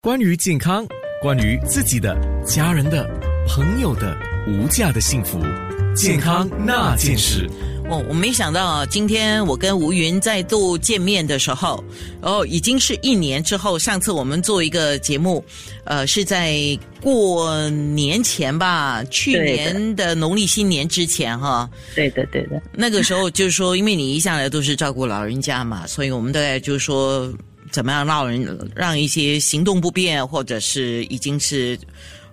关于健康，关于自己的、家人的、朋友的无价的幸福，健康那件事。哦，我没想到今天我跟吴云再度见面的时候，哦，已经是一年之后。上次我们做一个节目，呃，是在过年前吧，去年的农历新年之前哈。对的，对的。那个时候就是说，因为你一向来都是照顾老人家嘛，所以我们大概就是说，怎么样让人让一些行动不便或者是已经是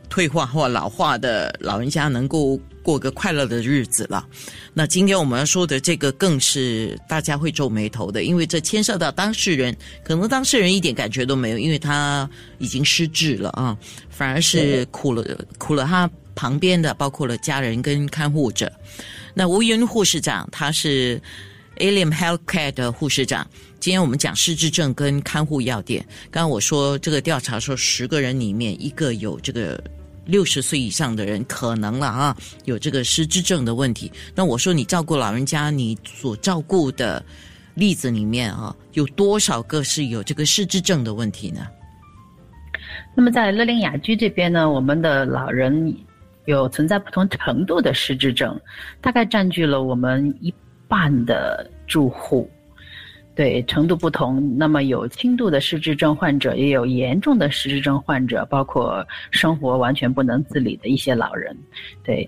退化或老化的老人家能够过个快乐的日子了。那今天我们要说的这个更是大家会皱眉头的，因为这牵涉到当事人，可能当事人一点感觉都没有，因为他已经失智了啊，反而是苦了苦了他旁边的，包括了家人跟看护者。那吴云护士长，他是 Alien Healthcare 的护士长。今天我们讲失智症跟看护药店。刚刚我说这个调查说，十个人里面一个有这个。六十岁以上的人可能了啊，有这个失智症的问题。那我说你照顾老人家，你所照顾的例子里面啊，有多少个是有这个失智症的问题呢？那么在乐龄雅居这边呢，我们的老人有存在不同程度的失智症，大概占据了我们一半的住户。对程度不同，那么有轻度的失智症患者，也有严重的失智症患者，包括生活完全不能自理的一些老人。对，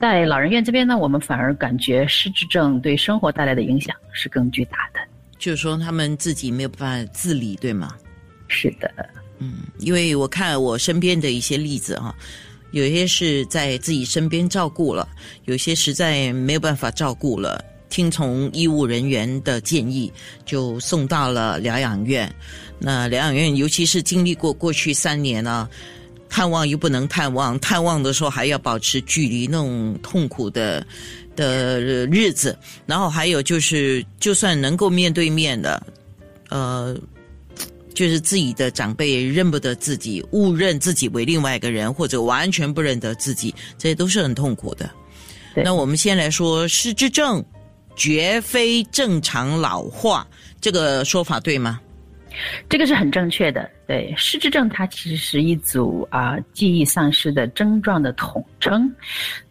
在老人院这边呢，我们反而感觉失智症对生活带来的影响是更巨大的。就是说，他们自己没有办法自理，对吗？是的，嗯，因为我看我身边的一些例子啊，有些是在自己身边照顾了，有些实在没有办法照顾了。听从医务人员的建议，就送到了疗养院。那疗养院，尤其是经历过过去三年呢，探望又不能探望，探望的时候还要保持距离，那种痛苦的的日子。然后还有就是，就算能够面对面的，呃，就是自己的长辈认不得自己，误认自己为另外一个人，或者完全不认得自己，这些都是很痛苦的。那我们先来说失智症。绝非正常老化，这个说法对吗？这个是很正确的。对，失智症它其实是一组啊记忆丧失的症状的统称。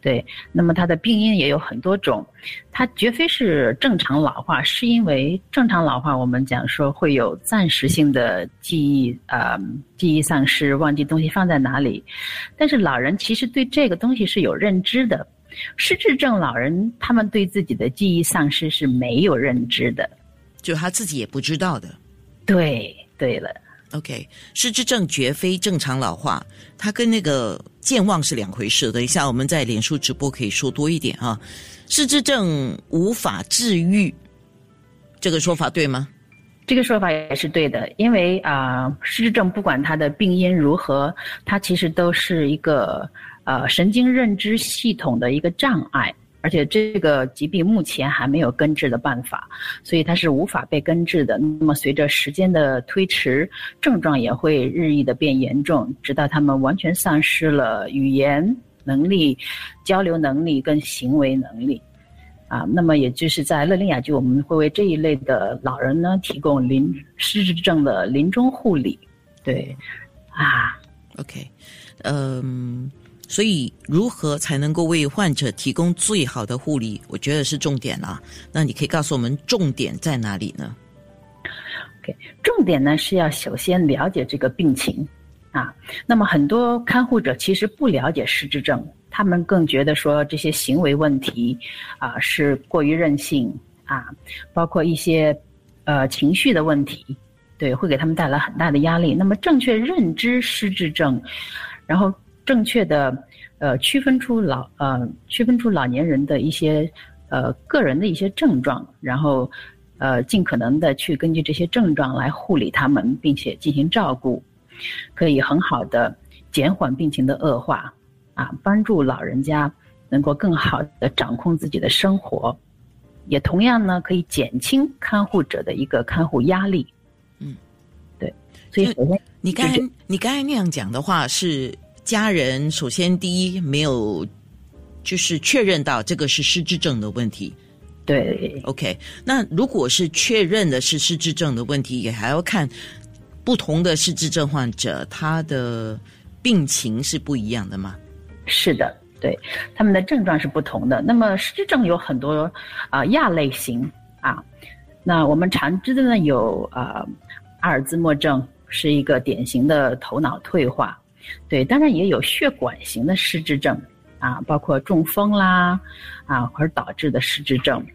对，那么它的病因也有很多种，它绝非是正常老化，是因为正常老化我们讲说会有暂时性的记忆啊记忆丧失，忘记东西放在哪里，但是老人其实对这个东西是有认知的。失智症老人，他们对自己的记忆丧失是没有认知的，就他自己也不知道的。对，对了，OK，失智症绝非正常老化，它跟那个健忘是两回事。等一下我们在脸书直播可以说多一点啊。失智症无法治愈，这个说法对吗？这个说法也是对的，因为啊，失智症不管它的病因如何，它其实都是一个。呃，神经认知系统的一个障碍，而且这个疾病目前还没有根治的办法，所以它是无法被根治的。那么随着时间的推迟，症状也会日益的变严重，直到他们完全丧失了语言能力、交流能力跟行为能力。啊，那么也就是在乐龄雅居，我们会为这一类的老人呢提供临失智症的临终护理。对，啊，OK，嗯。所以，如何才能够为患者提供最好的护理？我觉得是重点了。那你可以告诉我们重点在哪里呢？OK，重点呢是要首先了解这个病情啊。那么很多看护者其实不了解失智症，他们更觉得说这些行为问题啊是过于任性啊，包括一些呃情绪的问题，对，会给他们带来很大的压力。那么正确认知失智症，然后。正确的，呃，区分出老呃，区分出老年人的一些呃个人的一些症状，然后呃，尽可能的去根据这些症状来护理他们，并且进行照顾，可以很好的减缓病情的恶化，啊，帮助老人家能够更好的掌控自己的生活，也同样呢可以减轻看护者的一个看护压力。嗯，对，所以首先你刚才你刚才那样讲的话是。家人首先第一没有，就是确认到这个是失智症的问题。对，OK。那如果是确认的是失智症的问题，也还要看不同的失智症患者，他的病情是不一样的吗？是的，对，他们的症状是不同的。那么失智症有很多啊亚类型啊，那我们常知的呢有啊阿尔兹默症是一个典型的头脑退化，对，当然也有血管型的失智症啊，包括中风啦啊而导致的失智症，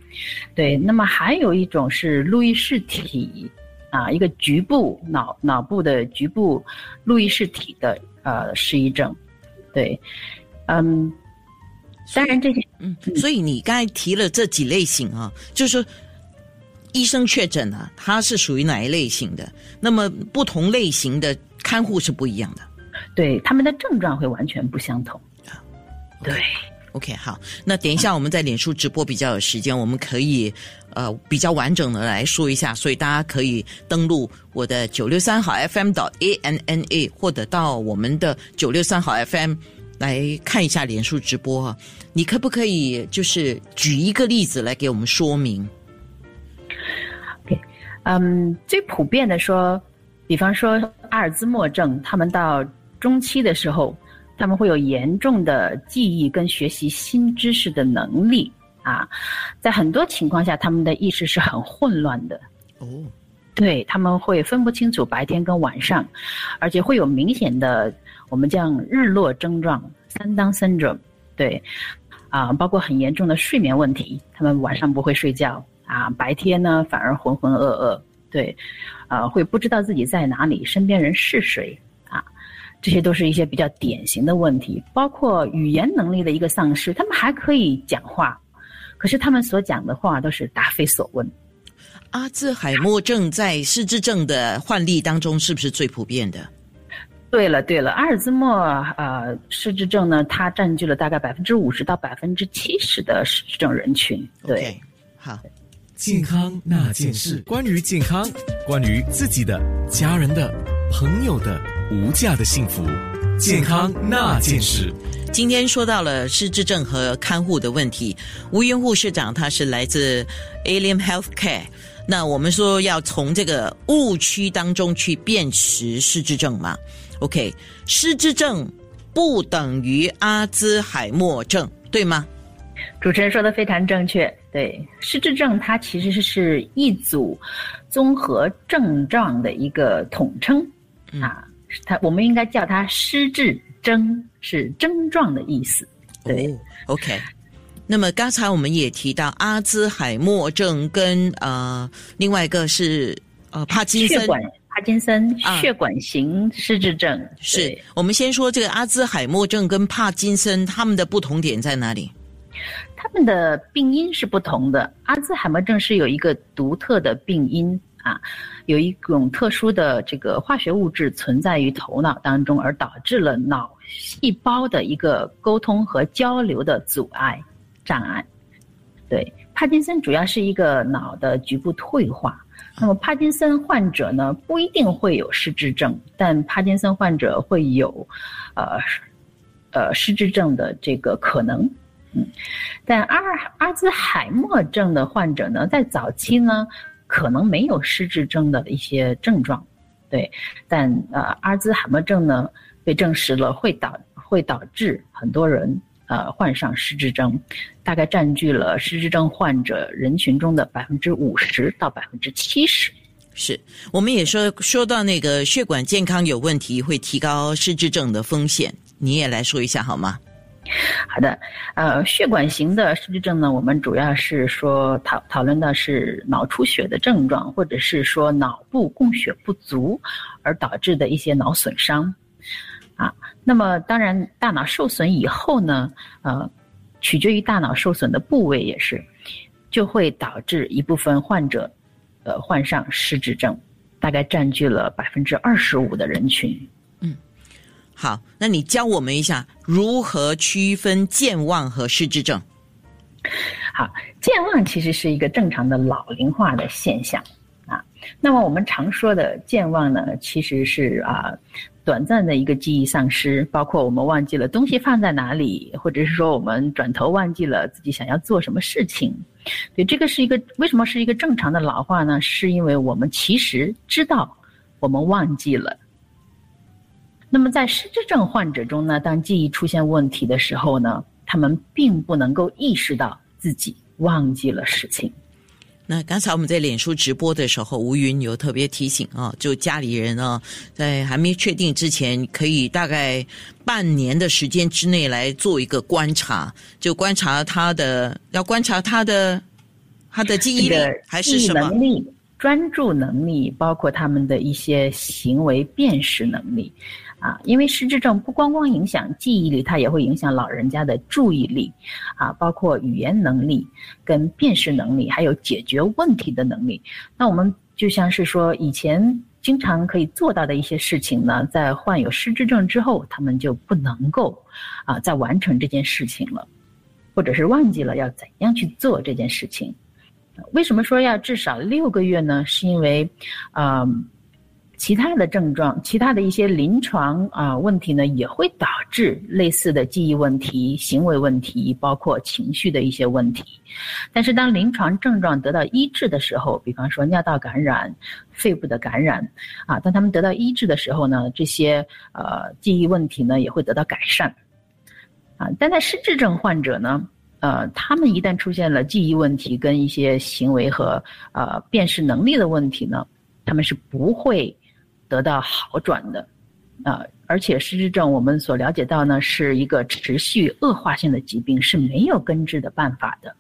对，那么还有一种是路易氏体。啊，一个局部脑脑部的局部路易氏体的呃失忆症，对，嗯，当然这些，嗯，所以你刚才提了这几类型啊，就是说医生确诊了，他是属于哪一类型的？那么不同类型的看护是不一样的，对，他们的症状会完全不相同，对。OK，好，那等一下我们在脸书直播比较有时间，我们可以呃比较完整的来说一下，所以大家可以登录我的九六三好 FM 到 A N N A，或者到我们的九六三好 FM 来看一下脸书直播哈。你可不可以就是举一个例子来给我们说明？OK，嗯，最普遍的说，比方说阿尔兹默症，他们到中期的时候。他们会有严重的记忆跟学习新知识的能力啊，在很多情况下，他们的意识是很混乱的。哦，对他们会分不清楚白天跟晚上，而且会有明显的我们叫日落症状三当 syndrome。对，啊，包括很严重的睡眠问题，他们晚上不会睡觉啊，白天呢反而浑浑噩噩。对，啊，会不知道自己在哪里，身边人是谁。这些都是一些比较典型的问题，包括语言能力的一个丧失。他们还可以讲话，可是他们所讲的话都是答非所问。阿兹海默症在失智症的患例当中是不是最普遍的？对了对了，阿尔兹默呃失智症呢，它占据了大概百分之五十到百分之七十的失智症人群。对，好，健康那件事，关于健康，关于自己的、家人的、朋友的。无价的幸福，健康那件事。今天说到了失智症和看护的问题。吴云护士长他是来自 Alien Healthcare。那我们说要从这个误区当中去辨识失智症嘛？OK，失智症不等于阿兹海默症，对吗？主持人说的非常正确。对，失智症它其实是一组综合症状的一个统称啊。它我们应该叫它失智症，是症状的意思。对，OK。那么刚才我们也提到阿兹海默症跟呃另外一个是呃帕金森，血管帕金森血管型失智症。是我们先说这个阿兹海默症跟帕金森，他们的不同点在哪里？他们的病因是不同的。阿兹海默症是有一个独特的病因。啊，有一种特殊的这个化学物质存在于头脑当中，而导致了脑细胞的一个沟通和交流的阻碍障碍。对，帕金森主要是一个脑的局部退化。那么帕金森患者呢，不一定会有失智症，但帕金森患者会有，呃，呃，失智症的这个可能。嗯，但阿尔阿兹海默症的患者呢，在早期呢。可能没有失智症的一些症状，对，但呃，阿尔兹海默症呢被证实了会导会导致很多人呃患上失智症，大概占据了失智症患者人群中的百分之五十到百分之七十。是，我们也说说到那个血管健康有问题会提高失智症的风险，你也来说一下好吗？好的，呃，血管型的失智症呢，我们主要是说讨讨论的是脑出血的症状，或者是说脑部供血不足而导致的一些脑损伤，啊，那么当然大脑受损以后呢，呃，取决于大脑受损的部位也是，就会导致一部分患者，呃，患上失智症，大概占据了百分之二十五的人群。好，那你教我们一下如何区分健忘和失智症。好，健忘其实是一个正常的老龄化的现象啊。那么我们常说的健忘呢，其实是啊短暂的一个记忆丧失，包括我们忘记了东西放在哪里，或者是说我们转头忘记了自己想要做什么事情。对，这个是一个为什么是一个正常的老化呢？是因为我们其实知道我们忘记了。那么在失智症患者中呢，当记忆出现问题的时候呢，他们并不能够意识到自己忘记了事情。那刚才我们在脸书直播的时候，吴云有特别提醒啊，就家里人呢，在还没确定之前，可以大概半年的时间之内来做一个观察，就观察他的，要观察他的他的记忆力还是什么能力、专注能力，包括他们的一些行为辨识能力。啊，因为失智症不光光影响记忆力，它也会影响老人家的注意力，啊，包括语言能力、跟辨识能力，还有解决问题的能力。那我们就像是说，以前经常可以做到的一些事情呢，在患有失智症之后，他们就不能够啊再完成这件事情了，或者是忘记了要怎样去做这件事情。为什么说要至少六个月呢？是因为，啊。其他的症状，其他的一些临床啊问题呢，也会导致类似的记忆问题、行为问题，包括情绪的一些问题。但是，当临床症状得到医治的时候，比方说尿道感染、肺部的感染，啊，当他们得到医治的时候呢，这些呃记忆问题呢也会得到改善。啊，但在失智症患者呢，呃，他们一旦出现了记忆问题跟一些行为和呃辨识能力的问题呢，他们是不会。得到好转的，啊，而且失智症我们所了解到呢，是一个持续恶化性的疾病，是没有根治的办法的，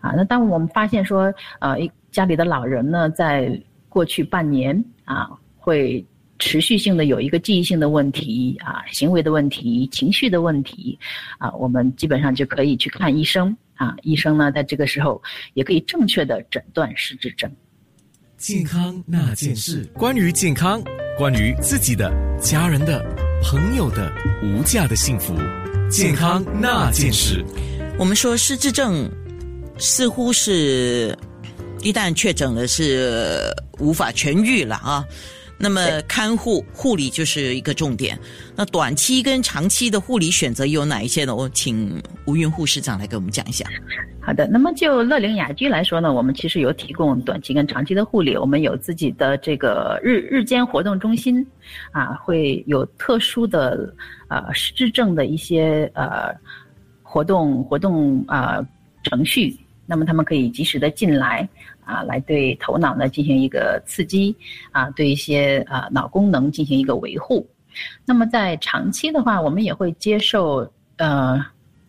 啊，那当我们发现说，呃，家里的老人呢，在过去半年啊，会持续性的有一个记忆性的问题啊，行为的问题、情绪的问题，啊，我们基本上就可以去看医生。啊，医生呢，在这个时候也可以正确的诊断失智症。健康那件事，关于健康，关于自己的、家人的、朋友的无价的幸福，健康那件事。我们说失智症，似乎是一旦确诊了是无法痊愈了啊。那么看护护理就是一个重点。那短期跟长期的护理选择有哪一些呢？我请吴云护士长来给我们讲一下。好的，那么就乐龄雅居来说呢，我们其实有提供短期跟长期的护理，我们有自己的这个日日间活动中心，啊，会有特殊的呃失智症的一些呃活动活动啊程序，那么他们可以及时的进来啊，来对头脑呢进行一个刺激啊，对一些啊脑功能进行一个维护。那么在长期的话，我们也会接受呃。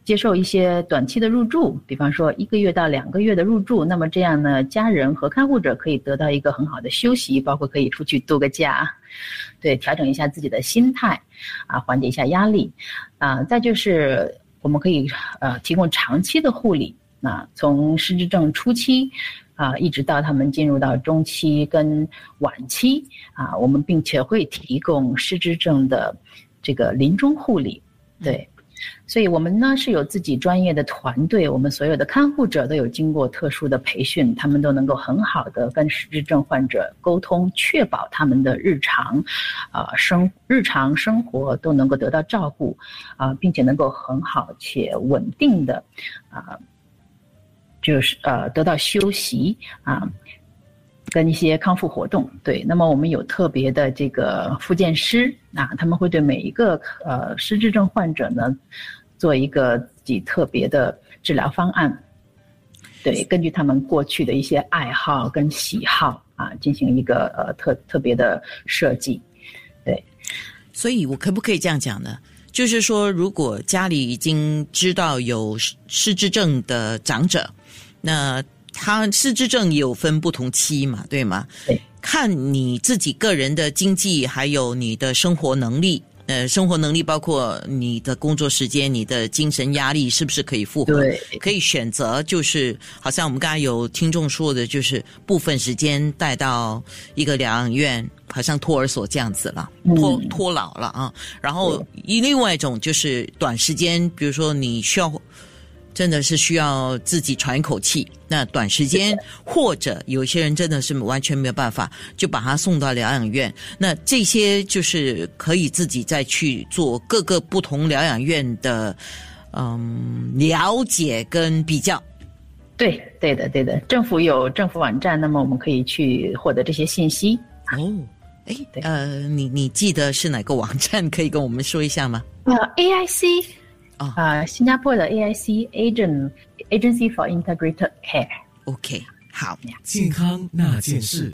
接受一些短期的入住，比方说一个月到两个月的入住，那么这样呢，家人和看护者可以得到一个很好的休息，包括可以出去度个假，对，调整一下自己的心态，啊，缓解一下压力，啊，再就是我们可以呃提供长期的护理，啊，从失智症初期，啊，一直到他们进入到中期跟晚期，啊，我们并且会提供失智症的这个临终护理，对。所以我们呢是有自己专业的团队，我们所有的看护者都有经过特殊的培训，他们都能够很好的跟失智症患者沟通，确保他们的日常，啊生日常生活都能够得到照顾，啊，并且能够很好且稳定的，啊，就是呃得到休息啊。跟一些康复活动，对，那么我们有特别的这个复健师啊，他们会对每一个呃失智症患者呢，做一个自己特别的治疗方案，对，根据他们过去的一些爱好跟喜好啊，进行一个呃特特别的设计，对，所以我可不可以这样讲呢？就是说，如果家里已经知道有失智症的长者，那。他失智症有分不同期嘛，对吗？对，看你自己个人的经济，还有你的生活能力。呃，生活能力包括你的工作时间、你的精神压力是不是可以负荷？对，可以选择，就是好像我们刚才有听众说的，就是部分时间带到一个疗养院，好像托儿所这样子了，托托老了啊。然后一另外一种就是短时间，比如说你需要。真的是需要自己喘一口气。那短时间，或者有些人真的是完全没有办法，就把他送到疗养院。那这些就是可以自己再去做各个不同疗养院的，嗯，了解跟比较。对，对的，对的。政府有政府网站，那么我们可以去获得这些信息。哦。哎对，呃，你你记得是哪个网站？可以跟我们说一下吗？呃，AIC 哦啊、新加坡的 AIC Agent Agency for Integrated Care。OK，好。健康那件事。